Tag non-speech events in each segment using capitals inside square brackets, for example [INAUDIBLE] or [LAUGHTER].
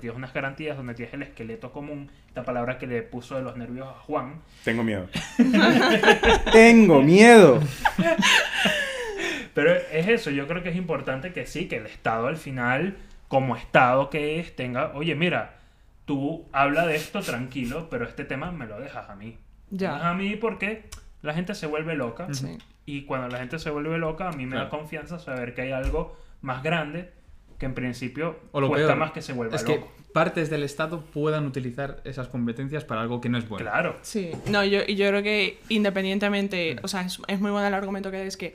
tienes unas garantías, donde tienes el esqueleto común, esta palabra que le puso de los nervios a Juan. Tengo miedo. [LAUGHS] Tengo miedo. Pero es eso, yo creo que es importante que sí, que el Estado al final, como Estado que es, tenga, oye, mira, tú habla de esto tranquilo, pero este tema me lo dejas a mí. Ya. A mí porque la gente se vuelve loca. Sí. Y cuando la gente se vuelve loca, a mí me da Claro. confianza saber que hay algo más grande que en principio O lo cuesta peor, más que se vuelva es que partes del Estado puedan utilizar esas competencias para algo que no es bueno. Claro. Sí, no, yo, y yo creo que independientemente, o sea, es, es muy bueno el argumento que es que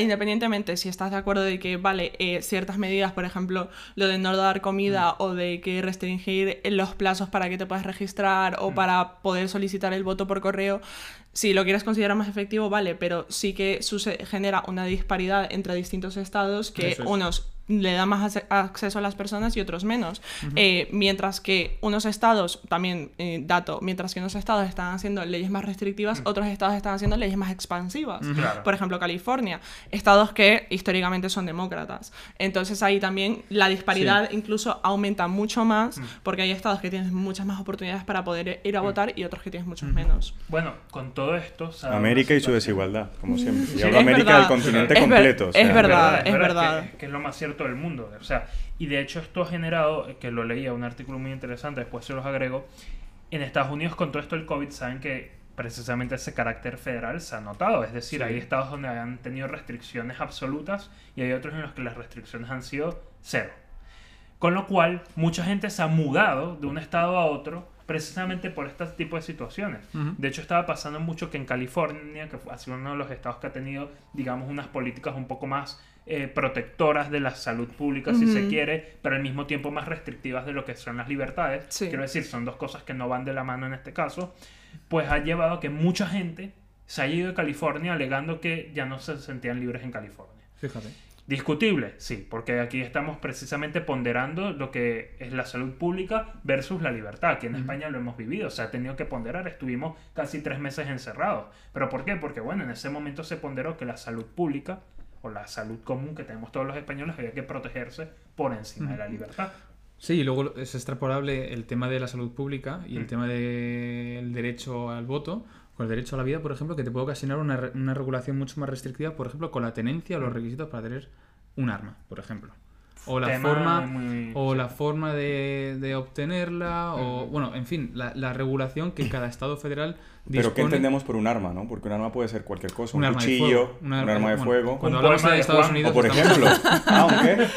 independientemente si estás de acuerdo de que, vale, eh, ciertas medidas, por ejemplo, lo de no dar comida o de que restringir los plazos para que te puedas registrar o para poder solicitar el voto por correo, si lo quieres considerar más efectivo, vale, pero sí que suce- genera una disparidad entre distintos estados que es. unos le dan más acceso a las personas y otros menos. Eh, mientras que unos estados, también eh, dato, mientras que unos estados están haciendo leyes más restrictivas, otros estados están haciendo leyes más expansivas. Claro. Por ejemplo, California, estados que históricamente son demócratas. Entonces ahí también la disparidad incluso aumenta mucho más porque hay estados que tienen muchas más oportunidades para poder ir a votar y otros que tienen muchos menos. Bueno, con todo esto... se da una América y su desigualdad, como siempre. Y Sí, hablo es América verdad. del continente Es ver- completo. o sea, es verdad. es verdad. Que, que es lo más cierto del mundo. O sea, y de hecho esto ha generado, que lo leía, un artículo muy interesante, después se los agrego, en Estados Unidos con todo esto del COVID saben que precisamente ese carácter federal se ha notado. Es decir, Sí. hay estados donde han tenido restricciones absolutas y hay otros en los que las restricciones han sido cero. Con lo cual, mucha gente se ha mudado de un estado a otro precisamente por este tipo de situaciones. De hecho, estaba pasando mucho que en California, que fue- ha sido uno de los estados que ha tenido, digamos, unas políticas un poco más eh, protectoras de la salud pública, si se quiere, pero al mismo tiempo más restrictivas de lo que son las libertades. Sí. Quiero decir, son dos cosas que no van de la mano en este caso. Pues ha llevado a que mucha gente se haya ido de California alegando que ya no se sentían libres en California. Fíjate. Discutible, sí, porque aquí estamos precisamente ponderando lo que es la salud pública versus la libertad. Aquí en España lo hemos vivido, se ha tenido que ponderar, estuvimos casi tres meses encerrados. ¿Pero por qué? Porque bueno, en ese momento se ponderó que la salud pública o la salud común que tenemos todos los españoles había que protegerse por encima de la libertad. Sí, y luego es extrapolable el tema de la salud pública y el Mm. tema del derecho al voto con el derecho a la vida, por ejemplo, que te puede ocasionar una, una regulación mucho más restrictiva, por ejemplo, con la tenencia o los requisitos para tener un arma, por ejemplo. O la Tema forma, muy- o la forma de, de obtenerla, o bueno, en fin, la, la regulación que cada estado federal dispone. Pero ¿qué entendemos por un arma, no? Porque un arma puede ser cualquier cosa. Un, Un cuchillo, un arma de bueno, fuego. Cuando Un hablamos poema de Estados Juan, Unidos, O por estamos- ejemplo, ah, [LAUGHS] ¿un qué?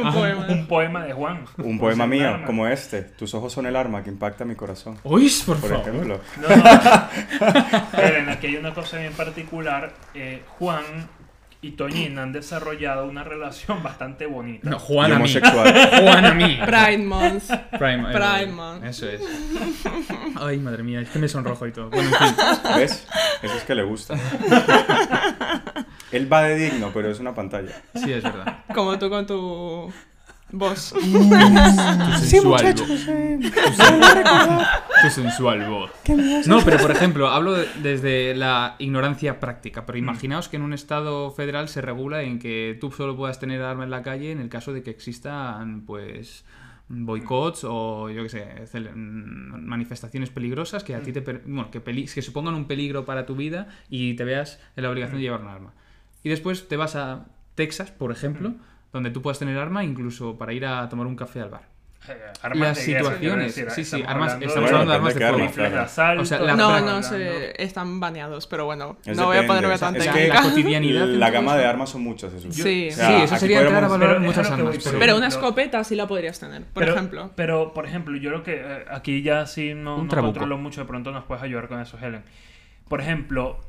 Un Ajá. poema. Un poema de Juan. Un poema un mío, arma. como este. Tus ojos son el arma que impacta mi corazón. ¡Uy, por, Por favor! ejemplo. No, no. Miren, aquí hay una cosa bien particular. Eh, Juan y Toñín han desarrollado una relación [LAUGHS] bastante bonita. No, Juan a mí. homosexual. [LAUGHS] Juan a mí. Pride Month. Prime, Prime Man. Eso es. Ay, madre mía, es que me sonrojo y todo. Bueno, en fin. ¿Ves? Eso es que le gusta. Él va de digno, pero es una pantalla. Sí, es verdad. Como tú con tu voz. Tu [LAUGHS] sensual voz. Tu sensual voz. No, pero por ejemplo, hablo de- desde la ignorancia práctica. Pero imaginaos que en un estado federal se regula en que tú solo puedas tener arma en la calle en el caso de que existan, pues boicots o yo qué sé, manifestaciones peligrosas que a ti te per- bueno, que, peli- que supongan un peligro para tu vida y te veas en la obligación de llevar un arma. Y después te vas a Texas, por ejemplo, donde tú puedas tener arma incluso para ir a tomar un café al bar. Eh, armas Las situaciones, decir, sí, sí, estamos armas- hablando estamos de hablando de armas de fuego. claro. O sea, la- No, no, hablando- se, están baneados, pero bueno, Es no voy a ponerme o sea, tan es La- que- técnica. la [LAUGHS] cotidianidad. La gama eso. de armas son muchas, Jesús. Sí. O sea, Sí, eso sería entrar a valorar Pero muchas es armas. voy, Pero, Pero una escopeta sí la podrías tener, por pero, ejemplo. Pero, por ejemplo, yo lo que eh, aquí ya sí no, no controlo mucho, de pronto nos puedes ayudar con eso, Helen. Por ejemplo,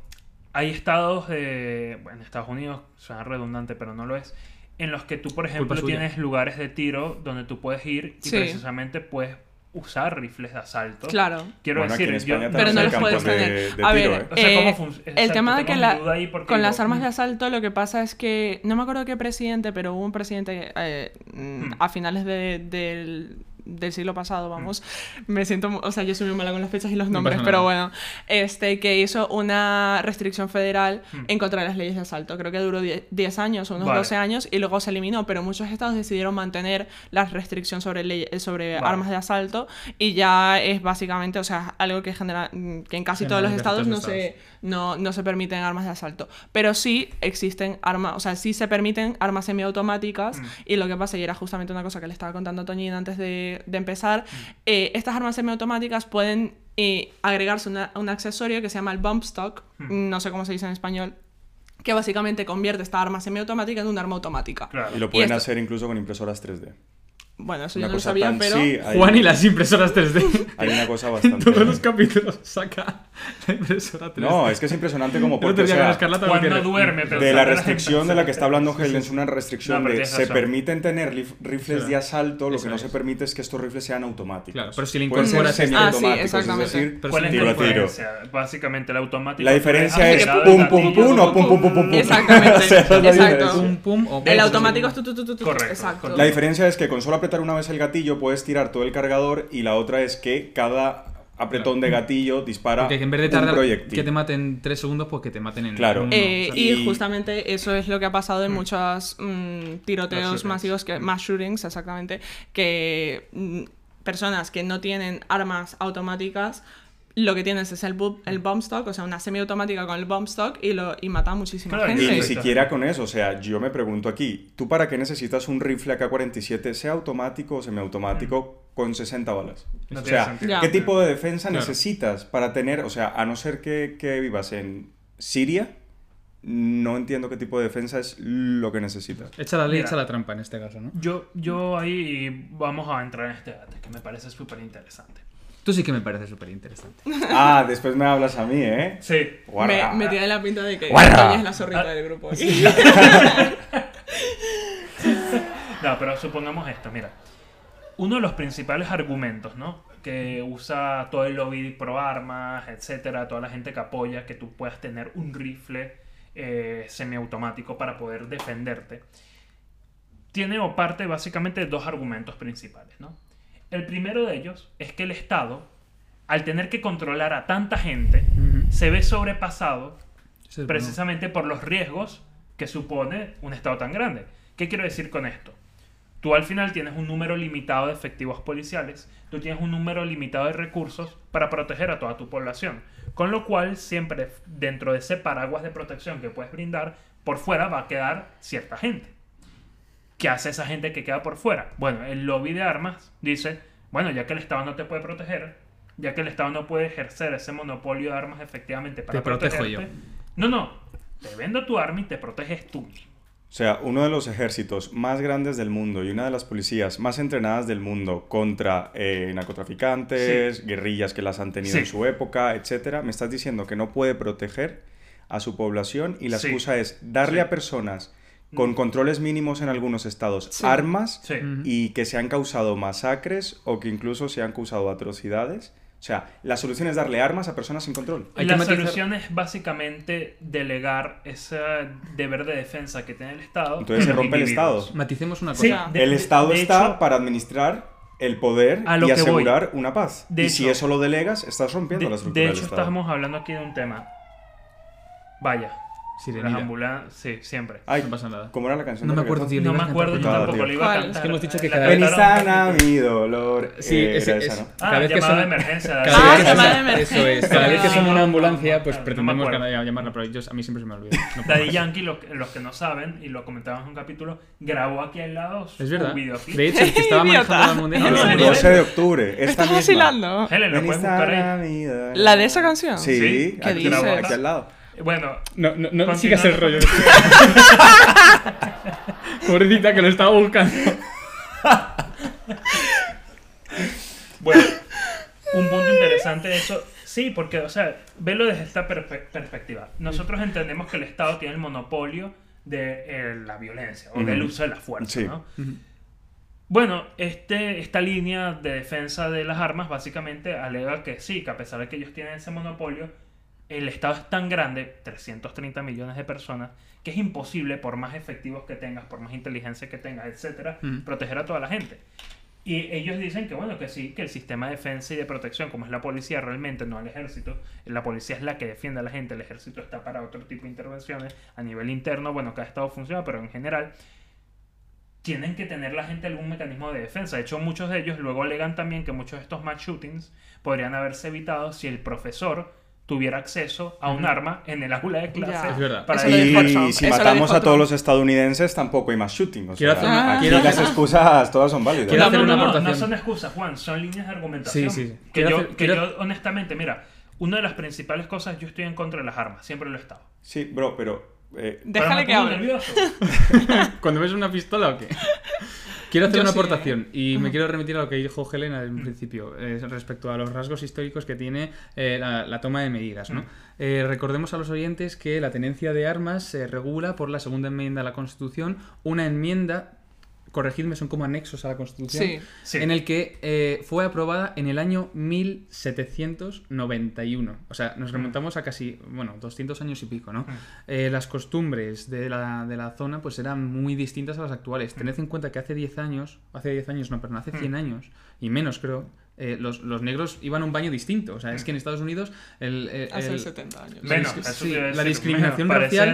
hay estados, de, bueno, en Estados Unidos, suena redundante, pero no lo es, en los que tú, por ejemplo, tienes lugares de tiro donde tú puedes ir y Sí. precisamente puedes usar rifles de asalto. Claro. Quiero Bueno, decir, yo, Pero no los puedes de- tener. de a tiro, ver, ¿eh? O sea, ¿cómo eh, el tema de que la, con digo, las armas de asalto lo que pasa es que no me acuerdo qué presidente, pero hubo un presidente eh, mm, Mm. a finales de- del del siglo pasado, vamos. Me siento, o sea, yo soy muy mala con las fechas y los nombres, pasa pero bueno, este, que hizo una restricción federal Mm. en contra de las leyes de asalto. Creo que duró 10 10 años unos Vale. 12 años y luego se eliminó, pero muchos estados decidieron mantener la restricción sobre, ley- sobre Vale. armas de asalto y ya es básicamente, o sea, algo que, genera, mm, que en casi todos los estados no los se, no, no se permiten armas de asalto. Pero sí existen armas, o sea, sí se permiten armas semiautomáticas Mm. y lo que pasa, y era justamente una cosa que le estaba contando a Toñín antes de, de empezar, Mm. eh, estas armas semiautomáticas pueden eh, agregarse una- un accesorio que se llama el bump stock, Mm. no sé cómo se dice en español, que básicamente convierte esta arma semiautomática en un arma automática. Claro. Y lo pueden esto- hacer incluso con impresoras 3D. Bueno, eso Una yo no lo sabía, tan- pero... sí, hay, Juan y las impresoras 3D. [LAUGHS] hay una cosa En bastante... todos los capítulos saca la impresora 3D. No, es que es impresionante como porque, o sea, no duerme, pero de la restricción de la que está hablando Helen es una restricción de se razón. permiten tener rif- rifles Sí. de asalto, lo Eso que no es. se permite es que estos rifles sean automáticos. Claro, pero si le ser incorporas este- Ah, sí, es decir, Pero ¿Cuál es tiro a tiro. Básicamente el automático. La diferencia es pum el pum pum o pum pum pum pum pum. Exactamente. [LAUGHS] Pum, pum, o El automático es tu, tu, tu, correcto. La diferencia es que con solo apretar una vez el gatillo puedes tirar todo el cargador y la otra es que cada apretón de gatillo dispara Porque en vez de tardar que te maten 3 segundos, pues que te maten en Claro. uno, Eh, o sea. y Y- justamente eso es lo que ha pasado en muchos mm, tiroteos masivos, que, mass shootings, exactamente, que mm, personas que no tienen armas automáticas, lo que tienes es el, bu- el bomb stock, o sea, una semiautomática con el bomb stock y, lo, y mata a muchísima Claro, Y gente. ni siquiera con eso, o sea, yo me pregunto aquí, ¿tú para qué necesitas un rifle AK-47, sea automático o semiautomático, con 60 balas? No o sea. ¿qué tipo de defensa Claro. necesitas para tener, o sea, a no ser que, que vivas en Siria, no entiendo qué tipo de defensa es lo que necesitas. Echa la ley, echa la trampa en este caso, ¿no? Yo, yo ahí vamos a entrar en este debate que me parece súper interesante. Tú sí que me parece súper interesante. [LAUGHS] Ah, después me hablas a mí, ¿eh? Sí. Me, Guarra. me tiene la pinta de que Guarra. Toñi es la zorrita Ah, del grupo. [LAUGHS] No, pero supongamos esto, mira. Uno de los principales argumentos, ¿no? Que usa todo el lobby pro armas, etcétera, toda la gente que apoya que tú puedas tener un rifle eh, semiautomático para poder defenderte, tiene o parte básicamente de dos argumentos principales, ¿no? El primero de ellos es que el Estado, al tener que controlar a tanta gente, se ve sobrepasado precisamente por los riesgos que supone un estado tan grande. ¿Qué quiero decir con esto? Tú al final tienes un número limitado de efectivos policiales, tú tienes un número limitado de recursos para proteger a toda tu población, con lo cual siempre dentro de ese paraguas de protección que puedes brindar, por fuera va a quedar cierta gente. ¿Qué hace esa gente que queda por fuera? Bueno, el lobby de armas dice, bueno, ya que el Estado no te puede proteger, ya que el Estado no puede ejercer ese monopolio de armas efectivamente para Te protejo protegerte, yo. no, no. Te vendo tu arma y te proteges tú mismo. O sea, uno de los ejércitos más grandes del mundo y una de las policías más entrenadas del mundo contra eh, narcotraficantes, guerrillas que las han tenido Sí. en su época, etcétera, me estás diciendo que no puede proteger a su población y la Sí. excusa es darle a personas con controles mínimos en algunos estados Sí. armas Sí. Y que se han causado masacres o que incluso se han causado atrocidades. O sea, la solución es darle armas a personas sin control. La matizar- solución es básicamente delegar ese deber de defensa que tiene el Estado. Entonces en se rompe el. Estado. Maticemos una cosa. Sí, de- el Estado de está hecho, para administrar el poder A lo y que voy. asegurar una paz. De y si hecho- eso lo delegas, estás rompiendo de, la estructura de del hecho, Estado. estamos hablando aquí de un tema. Vaya, Sirenida. las ambulancias, sí, siempre. Ay, No pasa nada. ¿Cómo era la canción? No de me acuerdo, tío. No le me acuerdo yo tampoco, lo iba a cantar. Es que hemos dicho que cada- Ven y cantaron- sana mi dolor. Sí, ese- es- esa, ¿no? Ah, cada vez que llamada suena- de emergencia. Cada. Ah, vez que de emergencia. Eso es. Cada vez que Ah, suena una ambulancia, no, pues pretendemos llamarla, pero yo, a mí siempre se me olvida. Daddy. Yankee, lo- los que no saben, y lo comentábamos en un capítulo, grabó aquí al lado su Es verdad. videoclip. De hecho, el que estaba [LAUGHS] manejando la mundial. ¿En No, serio? 12 de octubre. ¿Me Esta estás misma. vacilando? Helen, lo Ven puedes buscar ahí. ¿La de esa canción? Sí, aquí al lado. Bueno, No, no, no sigas el rollo. [LAUGHS] Pobrecita que lo estaba buscando. Bueno, un punto interesante de eso, sí, porque, o sea, velo desde esta perspectiva. Nosotros entendemos que el Estado tiene el monopolio de eh, la violencia o del uso de la fuerza, Sí. ¿no? Bueno, este, esta línea de defensa de las armas básicamente alega que sí, que a pesar de que ellos tienen ese monopolio, el Estado es tan grande, 330 millones de personas, que es imposible, por más efectivos que tengas, por más inteligencia que tengas, etcétera, proteger a toda la gente. Y ellos dicen que bueno, que sí, que el sistema de defensa y de protección, como es la policía realmente, no el ejército, la policía es la que defiende a la gente, el ejército está para otro tipo de intervenciones a nivel interno, bueno, cada estado funciona, pero en general tienen que tener la gente algún mecanismo de defensa. De hecho, muchos de ellos luego alegan también que muchos de estos mass shootings podrían haberse evitado si el profesor tuviera acceso a un arma en el aula de clase. Ya. Es verdad. Para Y si eso matamos a todos Trump. los estadounidenses, tampoco hay más shooting. O Quiero sea, hacer una- aquí las hacer- excusas todas son válidas. Quiero no, hacer no, una no, no, son excusas, Juan, son líneas de argumentación. Sí, sí. Que, Quiero yo, hacer- que quiero- yo, honestamente, mira, una de las principales cosas, yo estoy en contra de las armas, siempre lo he estado. Sí, bro, pero... eh, Déjale Pero que hable. [LAUGHS] [LAUGHS] ¿Cuando ves una pistola o qué? Quiero hacer Yo una sí. aportación y me quiero remitir a lo que dijo Helena en un principio eh, respecto a los rasgos históricos que tiene eh, la, la toma de medidas. ¿no? Eh, recordemos a los oyentes que la tenencia de armas se regula por la segunda enmienda a la Constitución, una enmienda, corregidme, son como anexos a la Constitución, Sí. Sí. en el que eh, fue aprobada en el año 1791. O sea, nos remontamos a casi, bueno, 200 años y pico, ¿no? Eh, las costumbres de la, de la zona pues eran muy distintas a las actuales. Tened en cuenta que hace 10 años, hace 10 años no, pero hace 100 años, y menos creo, eh, los, los negros iban a un baño distinto. O sea, es que en Estados Unidos el... el- Hace el- 70 años. Menos, sí, la discriminación menos, racial,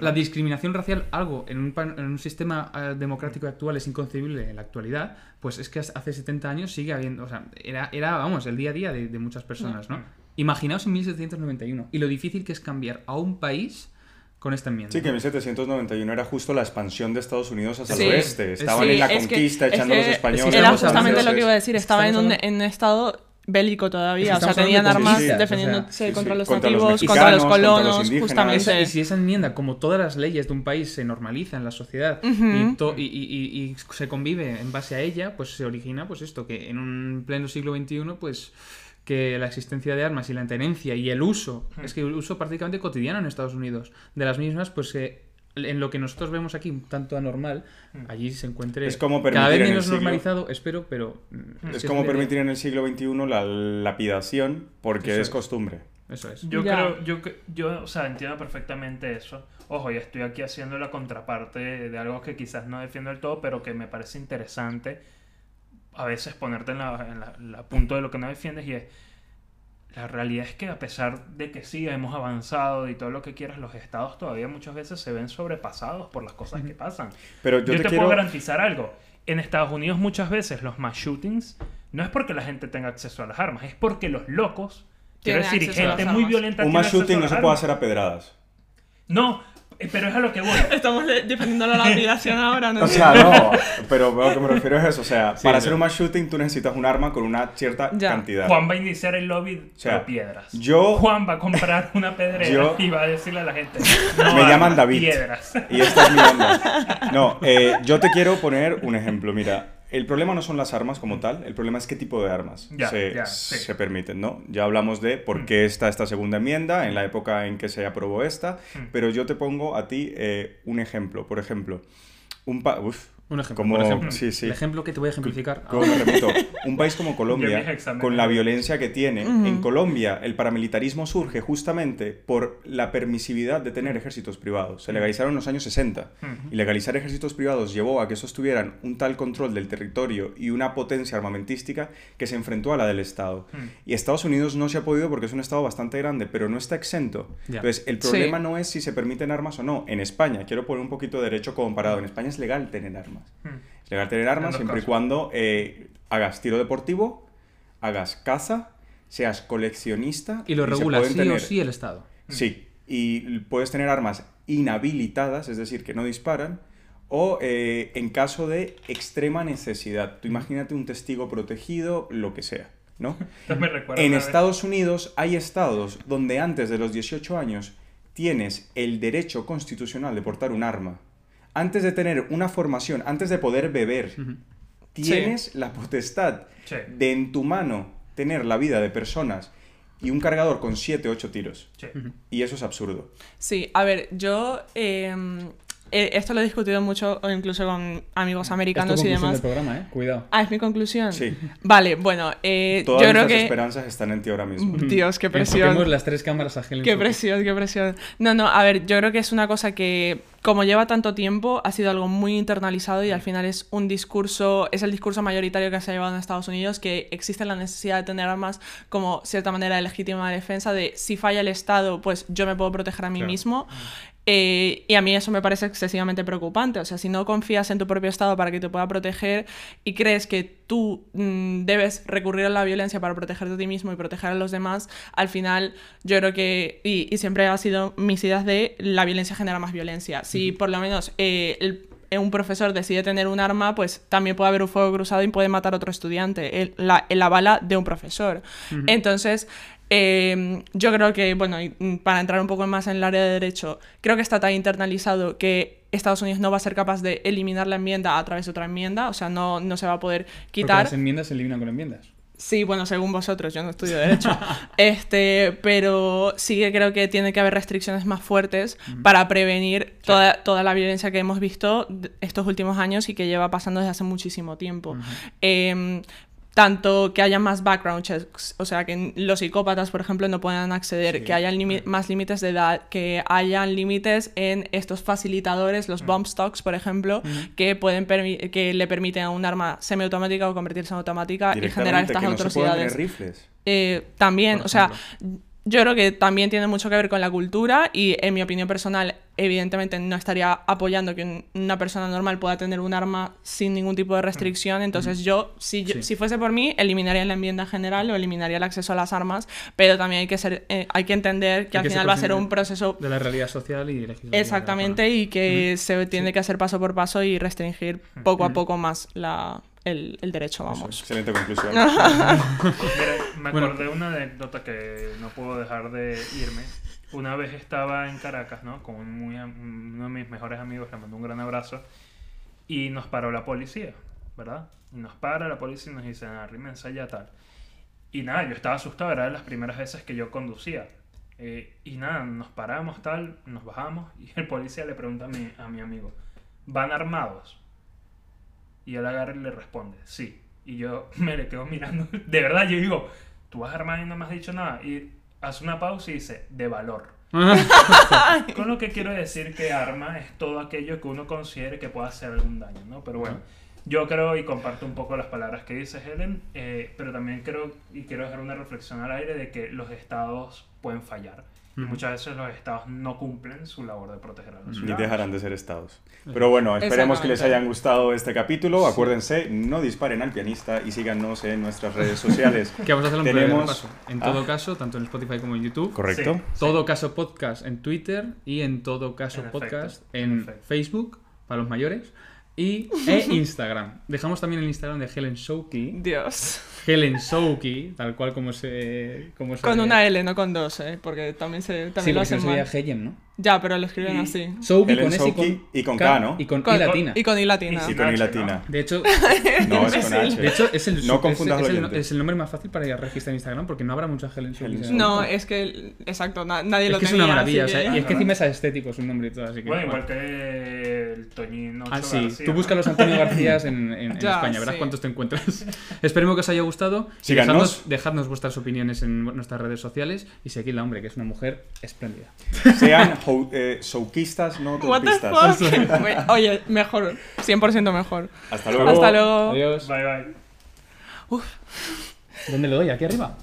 la discriminación racial, algo en un, pan- en un sistema eh, democrático actual es inconcebible en la actualidad, pues es que hace 70 años sigue habiendo, o sea, era, era vamos, el día a día de, de muchas personas, ¿no? Imaginaos en 1791 y lo difícil que es cambiar a un país con esta enmienda. Sí, que en 1791 era justo la expansión de Estados Unidos hacia Sí. el oeste. Estaban Sí, en la es que- conquista, es echando a los que españoles. es Era justamente lo que iba a decir, estaba en un, en un estado bélico todavía, o sea, tenían de armas defendiéndose o sea, sí, contra sí, los contra los nativos, contra los mexicanos, contra los colonos, justamente. Esa- y si esa enmienda, como todas las leyes de un país, se normaliza en la sociedad y, to- y- y- y- y se convive en base a ella, pues se origina pues esto, que en un pleno siglo XXI, pues que la existencia de armas y la tenencia y el uso, es que el uso prácticamente cotidiano en Estados Unidos de las mismas, pues que en lo que nosotros vemos aquí un tanto anormal, allí se encuentre Es como cada permitir vez menos siglo- normalizado, espero, pero... mm, Es como permitir en el siglo XXI la lapidación porque Eso es es. costumbre. Eso es. Yo Ya. creo, yo, yo, o sea, entiendo perfectamente eso. Ojo, y estoy aquí haciendo la contraparte de, de algo que quizás no defiendo del todo, pero que me parece interesante a veces ponerte en la, en la- la punto de lo que no defiendes y es, la realidad es que a pesar de que sí hemos avanzado y todo lo que quieras, los estados todavía muchas veces se ven sobrepasados por las cosas que pasan. Pero Yo, yo, te, te, quiero... puedo garantizar algo. En Estados Unidos muchas veces los mass shootings no es porque la gente tenga acceso a las armas, es porque los locos, quiero decir, gente muy violenta Un mass shooting no se puede hacer a pedradas. No, pero es a lo que voy. [LAUGHS] Estamos de- defendiendo la [LAUGHS] lapidación ahora, ¿no? O sea, no, pero lo que me refiero es eso. O sea, Sí, para hacer un mass shooting tú necesitas un arma con una cierta Ya. cantidad. Juan va a iniciar el lobby sea, de piedras. yo- Juan va a comprar una pedrera Yo- y va a decirle a la gente. [LAUGHS] No Me llaman David. Piedras. Y esta es mi onda. No, eh, yo te quiero poner un ejemplo. Mira, el problema no son las armas como tal, el problema es qué tipo de armas se, ya, sí. se permiten, ¿no? Ya hablamos de por qué está esta segunda enmienda, en la época en que se aprobó esta, Mm. pero yo te pongo a ti eh, un ejemplo. Por ejemplo, un pa... Uf, Un ejemplo, como... por ejemplo. Sí, sí. El ejemplo que te voy a ejemplificar. ¿Cómo me repito? Un país como [LAUGHS] Colombia, con la violencia que tiene, en Colombia el paramilitarismo surge justamente por la permisividad de tener ejércitos privados. Se legalizaron en los años 60 y legalizar ejércitos privados llevó a que estos tuvieran un tal control del territorio y una potencia armamentística que se enfrentó a la del Estado. Y Estados Unidos no se ha podido porque es un Estado bastante grande, pero no está exento. Ya. Entonces, el Sí. problema no es si se permiten armas o no. En España, quiero poner un poquito de derecho comparado, en España es legal tener armas. Es legal tener armas siempre y cuando eh, hagas tiro deportivo, hagas caza, seas coleccionista. Y lo se regula sí tener- o sí el Estado. Sí, y puedes tener armas inhabilitadas, es decir, que no disparan, o eh, en caso de extrema necesidad. Tú imagínate un testigo protegido, lo que sea, ¿no? [LAUGHS] Me recuerda En vez- Estados Unidos hay estados donde antes de los 18 años tienes el derecho constitucional de portar un arma. Antes de tener una formación, antes de poder beber, tienes la potestad Sí. de en tu mano tener la vida de personas y un cargador con 7, 8 tiros. Sí. Y eso es absurdo. Sí, a ver, yo eh, eh, esto lo he discutido mucho, incluso con amigos americanos es tu y conclusión demás. del programa, ¿eh? Cuidado. Ah, es mi conclusión. Sí. Vale, bueno, eh, Todas yo creo que. esperanzas están en ti ahora mismo. Dios, qué presión. Enfoquemos las tres cámaras a Helen Qué presión, qué presión. No, no, a ver, yo creo que es una cosa que, como lleva tanto tiempo, ha sido algo muy internalizado y al final es un discurso, es el discurso mayoritario que se ha llevado en Estados Unidos, que existe la necesidad de tener armas como cierta manera de legítima defensa, de si falla el Estado, pues yo me puedo proteger a mí Claro. mismo. Eh, y a mí eso me parece excesivamente preocupante. O sea, si no confías en tu propio Estado para que te pueda proteger y crees que tú mm, debes recurrir a la violencia para protegerte a ti mismo y proteger a los demás, al final yo creo que, y, y siempre ha sido mis ideas de la violencia genera más violencia. Si por lo menos eh, el- eh, un profesor decide tener un arma, pues también puede haber un fuego cruzado y puede matar a otro estudiante. El- la, la bala de un profesor. Entonces, eh, yo creo que, bueno, mm, para entrar un poco más en el área de derecho, creo que está tan internalizado que Estados Unidos no va a ser capaz de eliminar la enmienda a través de otra enmienda, o sea, no, no se va a poder Porque quitar. las enmiendas se eliminan con enmiendas. Sí, bueno, según vosotros, yo no estudio Derecho. [LAUGHS] este, pero sí que creo que tiene que haber restricciones más fuertes para prevenir toda, toda la violencia que hemos visto estos últimos años y que lleva pasando desde hace muchísimo tiempo. Em, tanto que haya más background checks, o sea, que los psicópatas, por ejemplo, no puedan acceder, Sí, que haya limi- más límites de edad, que hayan límites en estos facilitadores, los bump stocks, por ejemplo, que pueden que le permiten a un arma semiautomática o convertirse en automática y generar estas que no se pueden atrocidades. tener rifles. Eh, también, o sea, yo creo que también tiene mucho que ver con la cultura y en mi opinión personal, evidentemente no estaría apoyando que un- una persona normal pueda tener un arma sin ningún tipo de restricción. Entonces yo si, yo, Sí. si fuese por mí, eliminaría la enmienda general o eliminaría el acceso a las armas, pero también hay que, ser, eh, hay que entender que Hay al que final va a ser un proceso De la realidad social y legislativa. exactamente y que se tiene que hacer paso por paso y restringir poco a poco más la, el, el derecho, vamos. Excelente conclusión. [LAUGHS] Mira, me acordé de una anécdota que no puedo dejar de irme. Una vez estaba en Caracas, ¿no? Con un muy uno de mis mejores amigos, le mando un gran abrazo. Y nos paró la policía, ¿verdad? Y nos para la policía y nos dice, arrímense allá, tal. Y nada, yo estaba asustado, era de las primeras veces que yo conducía. Eh, y nada, nos paramos, tal, nos bajamos. Y el policía le pregunta a mi, a mi amigo, ¿van armados? Y él agarra y le responde, sí. Y yo [LAUGHS] me le quedo mirando. [LAUGHS] De verdad, yo digo, tú vas armado y no me has dicho nada. Y hace una pausa y dice, de valor. [LAUGHS] Con lo que quiero decir que arma es todo aquello que uno considere que pueda hacer algún daño, ¿no? Pero bueno, yo creo y comparto un poco las palabras que dice Helen, eh, pero también creo y quiero dejar una reflexión al aire de que los estados pueden fallar. Y muchas veces los estados no cumplen su labor de proteger a los Ni ciudadanos. dejarán de ser estados. Pero bueno, esperemos que les hayan gustado este capítulo. Acuérdense, no disparen al pianista y síganos en nuestras redes sociales. [LAUGHS] Que vamos a hacer un breve Tenemos- repaso. En Ah. todo caso, tanto en Spotify como en YouTube. ¿Correcto? Sí. Todo caso podcast en Twitter y en todo caso En efecto, podcast en en efecto. Facebook para los mayores y [LAUGHS] e Instagram. Dejamos también el Instagram de Helen Shouki. Dios. Helen Shouki, tal cual como se como se Con una L, no con dos, ¿eh? Porque también, se, también Sí, lo hacen mal. Helen, ¿no? Ya, pero lo escriben Y- así. Shouki Helen con S y con, y con K, ¿no? Y con Con- I latina. Y con I latina. Y con I latina. De hecho, [LAUGHS] No, es con. H. de hecho es el No es- confundas es, el, es el nombre más fácil para registrar en Instagram porque no habrá mucha Helen Shouki. Helen. No, es que, exacto, na- nadie es lo que es tenía. una maravilla, o sea, que- y es que encima es estético su nombre y todo, así que Bueno, bueno. igual que el Toñín Ah, Ocho sí. García, Tú ¿no? busca los Antonio Garcías en, en- en [LAUGHS] Ya, España, verás sí. cuántos te encuentras. [LAUGHS] Esperemos que os haya gustado. Síganos. Dejadnos, dejadnos vuestras opiniones en nuestras redes sociales y seguidla, hombre, que es una mujer espléndida. [LAUGHS] Sean eh, showquistas, no? Güey, Oye, mejor, 100% mejor. Hasta luego. Hasta luego. Adiós. Bye, bye. ¿Dónde le doy? ¿Aquí arriba?